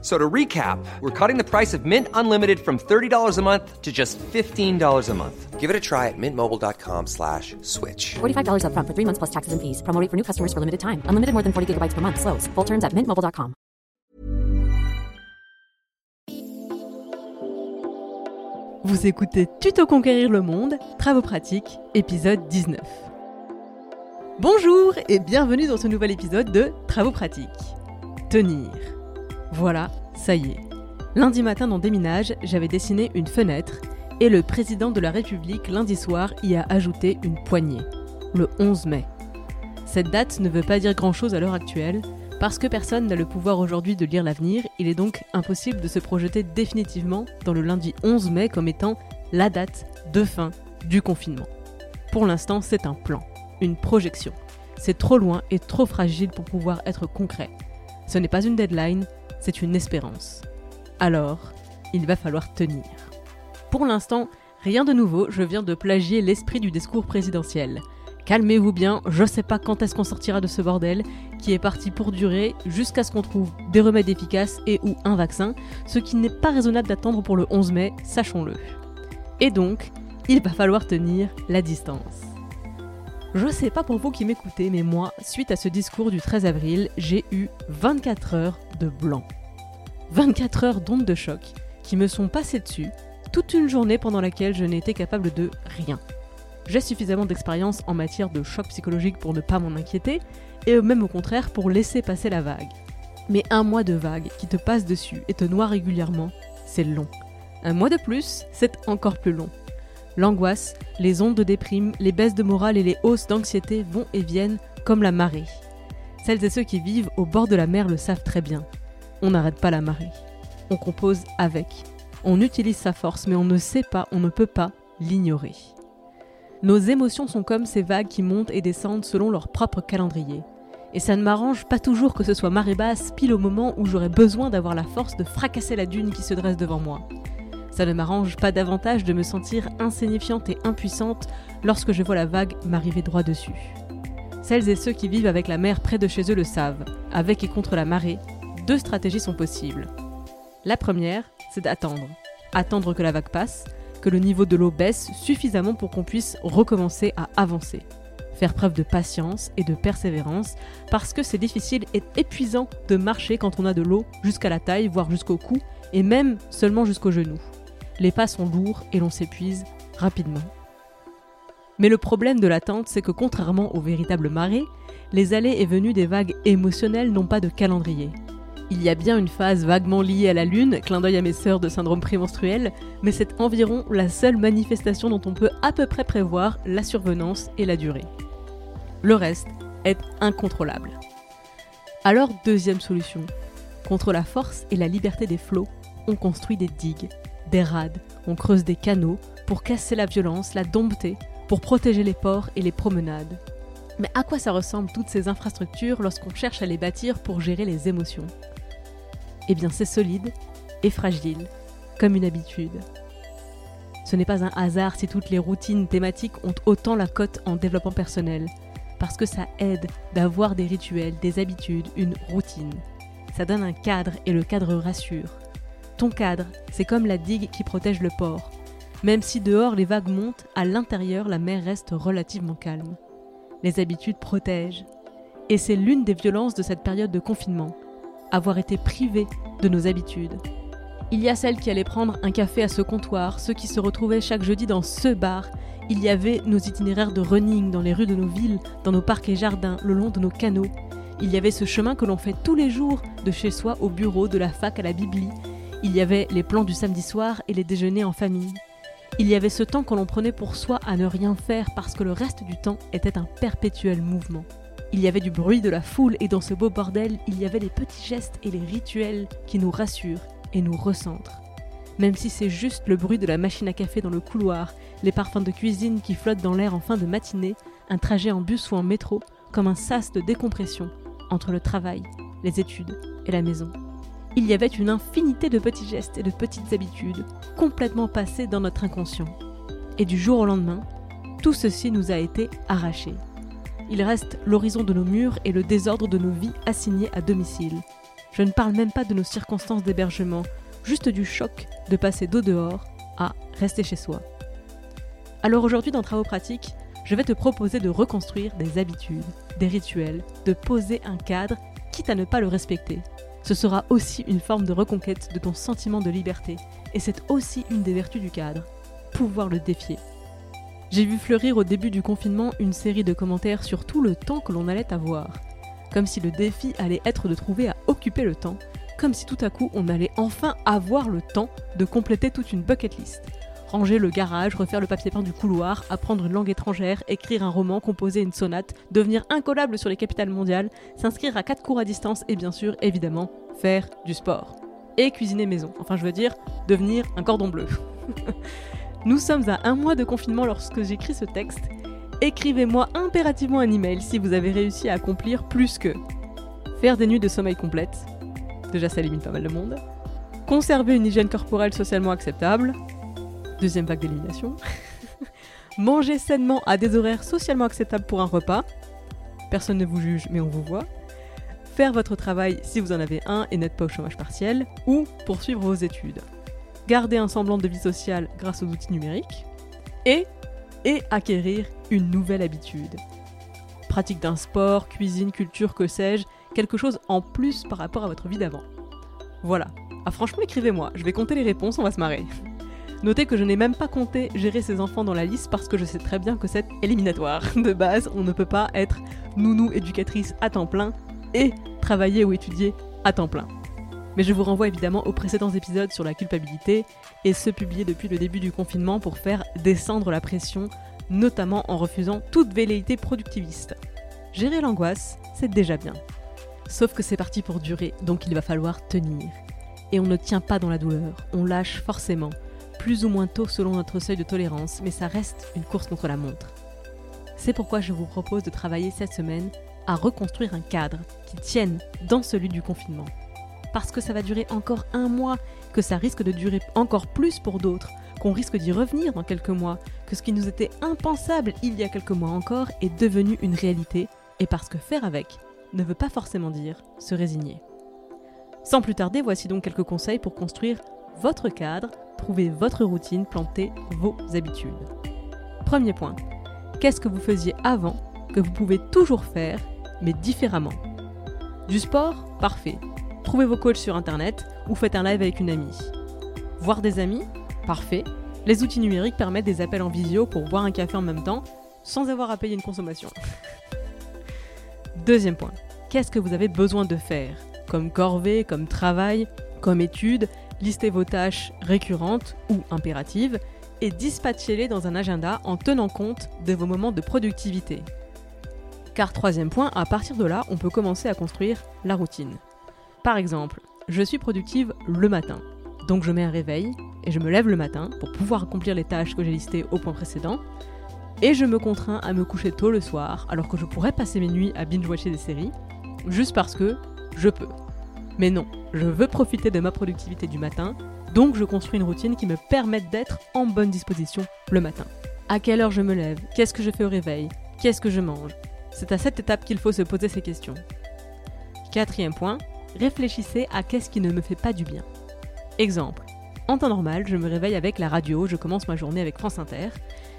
So to recap, we're cutting the price of Mint Unlimited from $30 a month to just $15 a month. Give it a try at mintmobile.com slash switch. $45 upfront for three months plus taxes and fees. Promo rate for new customers for limited time. Unlimited more than 40 gigabytes per month. Slows. Full terms at mintmobile.com. Vous écoutez Tuto Conquérir le Monde, Travaux pratiques, épisode 19. Bonjour et bienvenue dans ce nouvel épisode de Travaux pratiques. Tenir. Voilà, ça y est. Lundi matin dans Déminage, j'avais dessiné une fenêtre et le président de la République lundi soir y a ajouté une poignée, le 11 mai. Cette date ne veut pas dire grand-chose à l'heure actuelle, parce que personne n'a le pouvoir aujourd'hui de lire l'avenir, il est donc impossible de se projeter définitivement dans le lundi 11 mai comme étant la date de fin du confinement. Pour l'instant, c'est un plan, une projection. C'est trop loin et trop fragile pour pouvoir être concret. Ce n'est pas une deadline, c'est une espérance. Alors, il va falloir tenir. Pour l'instant, rien de nouveau, je viens de plagier l'esprit du discours présidentiel. Calmez-vous bien, je sais pas quand est-ce qu'on sortira de ce bordel, qui est parti pour durer jusqu'à ce qu'on trouve des remèdes efficaces et ou un vaccin, ce qui n'est pas raisonnable d'attendre pour le 11 mai, sachons-le. Et donc, il va falloir tenir la distance. Je sais pas pour vous qui m'écoutez, mais moi, suite à ce discours du 13 avril, j'ai eu 24 heures de blanc. 24 heures d'onde de choc qui me sont passées dessus toute une journée pendant laquelle je été capable de rien. J'ai suffisamment d'expérience en matière de choc psychologique pour ne pas m'en inquiéter, et même au contraire pour laisser passer la vague. Mais un mois de vague qui te passe dessus et te noie régulièrement, c'est long. Un mois de plus, c'est encore plus long. L'angoisse, les ondes de déprime, les baisses de morale et les hausses d'anxiété vont et viennent comme la marée. Celles et ceux qui vivent au bord de la mer le savent très bien. On n'arrête pas la marée. On compose avec. On utilise sa force, mais on ne sait pas, on ne peut pas l'ignorer. Nos émotions sont comme ces vagues qui montent et descendent selon leur propre calendrier. Et ça ne m'arrange pas toujours que ce soit marée basse pile au moment où j'aurais besoin d'avoir la force de fracasser la dune qui se dresse devant moi. Ça ne m'arrange pas davantage de me sentir insignifiante et impuissante lorsque je vois la vague m'arriver droit dessus. Celles et ceux qui vivent avec la mer près de chez eux le savent. Avec et contre la marée, deux stratégies sont possibles. La première, c'est d'attendre. Attendre que la vague passe, que le niveau de l'eau baisse suffisamment pour qu'on puisse recommencer à avancer. Faire preuve de patience et de persévérance parce que c'est difficile et épuisant de marcher quand on a de l'eau jusqu'à la taille, voire jusqu'au cou, et même seulement jusqu'aux genoux. Les pas sont lourds et l'on s'épuise rapidement. Mais le problème de l'attente, c'est que contrairement aux véritables marées, les allées et venues des vagues émotionnelles n'ont pas de calendrier. Il y a bien une phase vaguement liée à la lune, clin d'œil à mes sœurs de syndrome prémenstruel, mais c'est environ la seule manifestation dont on peut à peu près prévoir la survenance et la durée. Le reste est incontrôlable. Alors, deuxième solution. Contre la force et la liberté des flots, on construit des digues, des rades, on creuse des canaux pour casser la violence, la dompter, pour protéger les ports et les promenades. Mais à quoi ça ressemble toutes ces infrastructures lorsqu'on cherche à les bâtir pour gérer les émotions? Eh bien c'est solide et fragile, comme une habitude. Ce n'est pas un hasard si toutes les routines thématiques ont autant la cote en développement personnel, parce que ça aide d'avoir des rituels, des habitudes, une routine. Ça donne un cadre et le cadre rassure. Ton cadre, c'est comme la digue qui protège le port. Même si dehors les vagues montent, à l'intérieur la mer reste relativement calme. Les habitudes protègent. Et c'est l'une des violences de cette période de confinement, avoir été privé de nos habitudes. Il y a celles qui allaient prendre un café à ce comptoir, ceux qui se retrouvaient chaque jeudi dans ce bar. Il y avait nos itinéraires de running dans les rues de nos villes, dans nos parcs et jardins, le long de nos canaux. Il y avait ce chemin que l'on fait tous les jours, de chez soi au bureau, de la fac à la bibli. Il y avait les plans du samedi soir et les déjeuners en famille. Il y avait ce temps que l'on prenait pour soi à ne rien faire parce que le reste du temps était un perpétuel mouvement. Il y avait du bruit de la foule et dans ce beau bordel, il y avait les petits gestes et les rituels qui nous rassurent et nous recentrent. Même si c'est juste le bruit de la machine à café dans le couloir, les parfums de cuisine qui flottent dans l'air en fin de matinée, un trajet en bus ou en métro, comme un sas de décompression entre le travail les études et la maison. Il y avait une infinité de petits gestes et de petites habitudes complètement passées dans notre inconscient. Et du jour au lendemain, tout ceci nous a été arraché. Il reste l'horizon de nos murs et le désordre de nos vies assignées à domicile. Je ne parle même pas de nos circonstances d'hébergement, juste du choc de passer d'eau dehors à rester chez soi. Alors aujourd'hui dans Travaux pratiques, je vais te proposer de reconstruire des habitudes, des rituels, de poser un cadre, quitte à ne pas le respecter. Ce sera aussi une forme de reconquête de ton sentiment de liberté, et c'est aussi une des vertus du cadre, pouvoir le défier. J'ai vu fleurir au début du confinement une série de commentaires sur tout le temps que l'on allait avoir, comme si le défi allait être de trouver à occuper le temps, comme si tout à coup on allait enfin avoir le temps de compléter toute une bucket list ranger le garage, refaire le papier peint du couloir, apprendre une langue étrangère, écrire un roman, composer une sonate, devenir incollable sur les capitales mondiales, s'inscrire à quatre cours à distance et bien sûr, évidemment, faire du sport. Et cuisiner maison. Enfin, je veux dire, devenir un cordon bleu. Nous sommes à un mois de confinement lorsque j'écris ce texte. Écrivez-moi impérativement un email si vous avez réussi à accomplir plus que faire des nuits de sommeil complètes. Déjà, ça élimine pas mal de monde. Conserver une hygiène corporelle socialement acceptable, deuxième vague d'élimination. Manger sainement à des horaires socialement acceptables pour un repas. Personne ne vous juge, mais on vous voit. Faire votre travail si vous en avez un et n'êtes pas au chômage partiel. Ou poursuivre vos études. Garder un semblant de vie sociale grâce aux outils numériques. Et, acquérir une nouvelle habitude. Pratique d'un sport, cuisine, culture, que sais-je, quelque chose en plus par rapport à votre vie d'avant. Voilà. Ah franchement écrivez-moi, je vais compter les réponses, on va se marrer. Notez que je n'ai même pas compté gérer ses enfants dans la liste parce que je sais très bien que c'est éliminatoire. De base, on ne peut pas être nounou éducatrice à temps plein et travailler ou étudier à temps plein. Mais je vous renvoie évidemment aux précédents épisodes sur la culpabilité et ceux publiés depuis le début du confinement pour faire descendre la pression, notamment en refusant toute velléité productiviste. Gérer l'angoisse, c'est déjà bien. Sauf que c'est parti pour durer, donc il va falloir tenir. Et on ne tient pas dans la douleur, on lâche forcément plus ou moins tôt selon notre seuil de tolérance, mais ça reste une course contre la montre. C'est pourquoi je vous propose de travailler cette semaine à reconstruire un cadre qui tienne dans celui du confinement. Parce que ça va durer encore un mois, que ça risque de durer encore plus pour d'autres, qu'on risque d'y revenir dans quelques mois, que ce qui nous était impensable il y a quelques mois encore est devenu une réalité, et parce que faire avec ne veut pas forcément dire se résigner. Sans plus tarder, voici donc quelques conseils pour construire votre cadre Trouvez votre routine, plantez vos habitudes. Premier point. Qu'est-ce que vous faisiez avant que vous pouvez toujours faire, mais différemment? Du sport Parfait. Trouvez vos coachs sur internet ou faites un live avec une amie. Voir des amis Parfait. Les outils numériques permettent des appels en visio pour boire un café en même temps sans avoir à payer une consommation. Deuxième point. Qu'est-ce que vous avez besoin de faire? Comme corvée, comme travail, comme étude listez vos tâches récurrentes ou impératives et dispatchez-les dans un agenda en tenant compte de vos moments de productivité. Car troisième point, à partir de là, on peut commencer à construire la routine. Par exemple, je suis productive le matin, donc je mets un réveil et je me lève le matin pour pouvoir accomplir les tâches que j'ai listées au point précédent, et je me contrains à me coucher tôt le soir alors que je pourrais passer mes nuits à binge-watcher des séries, juste parce que je peux. Mais non, je veux profiter de ma productivité du matin, donc je construis une routine qui me permette d'être en bonne disposition le matin. À quelle heure je me lève? Qu'est-ce que je fais au réveil? Qu'est-ce que je mange? C'est à cette étape qu'il faut se poser ces questions. Quatrième point, réfléchissez à qu'est-ce qui ne me fait pas du bien. Exemple, en temps normal, je me réveille avec la radio, je commence ma journée avec France Inter,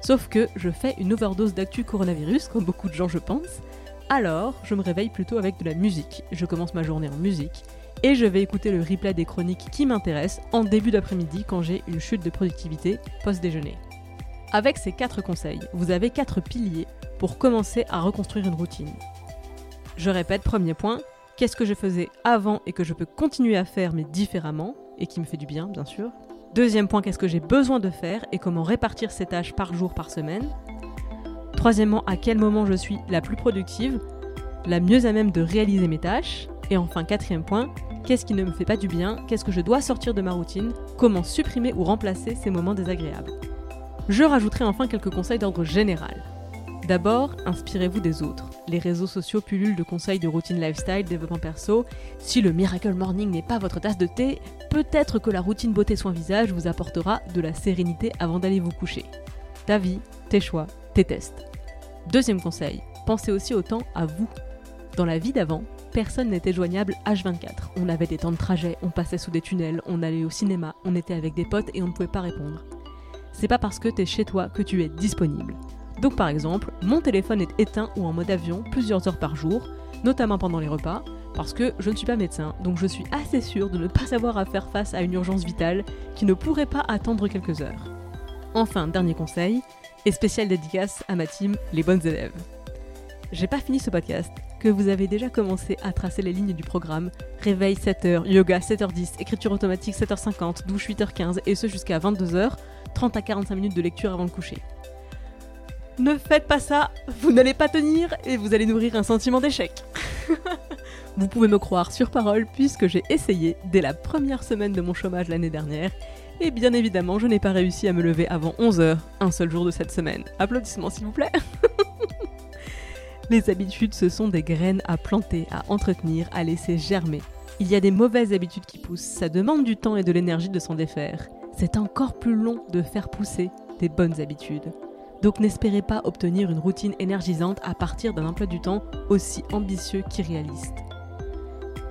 sauf que je fais une overdose d'actu coronavirus, comme beaucoup de gens je pense, alors je me réveille plutôt avec de la musique, je commence ma journée en musique, et je vais écouter le replay des chroniques qui m'intéressent en début d'après-midi quand j'ai une chute de productivité post-déjeuner. Avec ces quatre conseils, vous avez quatre piliers pour commencer à reconstruire une routine. Je répète, premier point, qu'est-ce que je faisais avant et que je peux continuer à faire mais différemment, et qui me fait du bien bien sûr. Deuxième point, qu'est-ce que j'ai besoin de faire et comment répartir ces tâches par jour, par semaine. Troisièmement, à quel moment je suis la plus productive, la mieux à même de réaliser mes tâches. Et enfin, quatrième point, Qu'est-ce qui ne me fait pas du bien? Qu'est-ce que je dois sortir de ma routine? Comment supprimer ou remplacer ces moments désagréables? Je rajouterai enfin quelques conseils d'ordre général. D'abord, inspirez-vous des autres. Les réseaux sociaux pullulent de conseils de routine lifestyle, développement perso. Si le Miracle Morning n'est pas votre tasse de thé, peut-être que la routine beauté soin visage vous apportera de la sérénité avant d'aller vous coucher. Ta vie, tes choix, tes tests. Deuxième conseil, pensez aussi autant à vous. Dans la vie d'avant, personne n'était joignable H24. On avait des temps de trajet, on passait sous des tunnels, on allait au cinéma, on était avec des potes et on ne pouvait pas répondre. C'est pas parce que t'es chez toi que tu es disponible. Donc par exemple, mon téléphone est éteint ou en mode avion plusieurs heures par jour, notamment pendant les repas, parce que je ne suis pas médecin, donc je suis assez sûre de ne pas avoir à faire face à une urgence vitale qui ne pourrait pas attendre quelques heures. Enfin, dernier conseil, et spécial dédicace à ma team, les bonnes élèves. J'ai pas fini ce podcast, que vous avez déjà commencé à tracer les lignes du programme, réveil 7h, yoga 7h10, écriture automatique 7h50, douche 8h15 et ce jusqu'à 22h, 30 à 45 minutes de lecture avant le coucher. Ne faites pas ça, vous n'allez pas tenir et vous allez nourrir un sentiment d'échec. vous pouvez me croire sur parole puisque j'ai essayé dès la première semaine de mon chômage l'année dernière et bien évidemment je n'ai pas réussi à me lever avant 11h, un seul jour de cette semaine. Applaudissements s'il vous plaît. Les habitudes, ce sont des graines à planter, à entretenir, à laisser germer. Il y a des mauvaises habitudes qui poussent, ça demande du temps et de l'énergie de s'en défaire. C'est encore plus long de faire pousser des bonnes habitudes. Donc n'espérez pas obtenir une routine énergisante à partir d'un emploi du temps aussi ambitieux qu'irréaliste.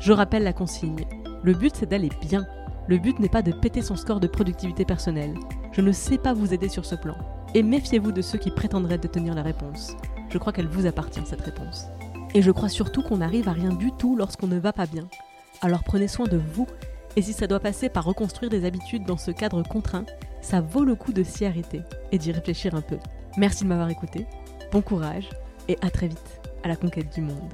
Je rappelle la consigne. Le but c'est d'aller bien. Le but n'est pas de péter son score de productivité personnelle. Je ne sais pas vous aider sur ce plan. Et méfiez-vous de ceux qui prétendraient détenir la réponse. Je crois qu'elle vous appartient cette réponse. Et je crois surtout qu'on n'arrive à rien du tout lorsqu'on ne va pas bien. Alors prenez soin de vous. Et si ça doit passer par reconstruire des habitudes dans ce cadre contraint, ça vaut le coup de s'y arrêter et d'y réfléchir un peu. Merci de m'avoir écouté, bon courage et à très vite à la conquête du monde.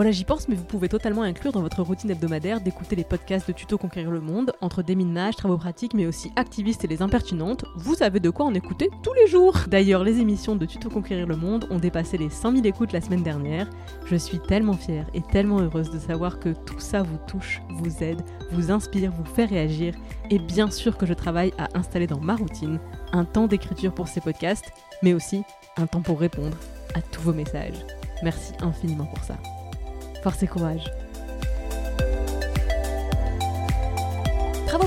Voilà, j'y pense, mais vous pouvez totalement inclure dans votre routine hebdomadaire d'écouter les podcasts de Tuto Conquérir le Monde, entre déminages, travaux pratiques, mais aussi activistes et les impertinentes. Vous avez de quoi en écouter tous les jours. D'ailleurs, les émissions de Tuto Conquérir le Monde ont dépassé les 100 000 écoutes la semaine dernière. Je suis tellement fière et tellement heureuse de savoir que tout ça vous touche, vous aide, vous inspire, vous fait réagir. Et bien sûr que je travaille à installer dans ma routine un temps d'écriture pour ces podcasts, mais aussi un temps pour répondre à tous vos messages. Merci infiniment pour ça. Force et courage. Travaux